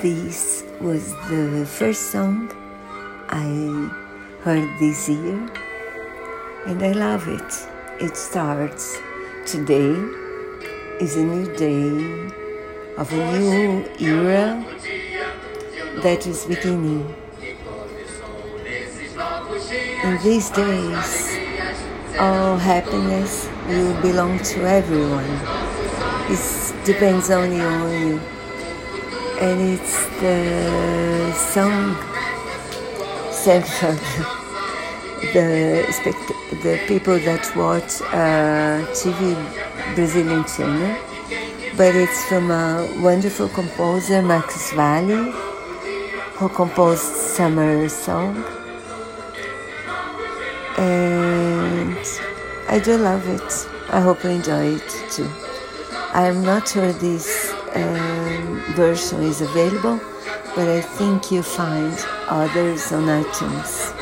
This was the first song I heard this year, and I love it. It starts today is a new day of a new era that is beginning. In these days, all happiness will belong to everyone. It depends only on you. And it's the song from the, the people that watch uh, TV Brazilian channel, but it's from a wonderful composer, Marcos Valle, who composed Summer Song. And I do love it. I hope you enjoy it too. I'm not sure this Um, version is available, but I think you find others on iTunes.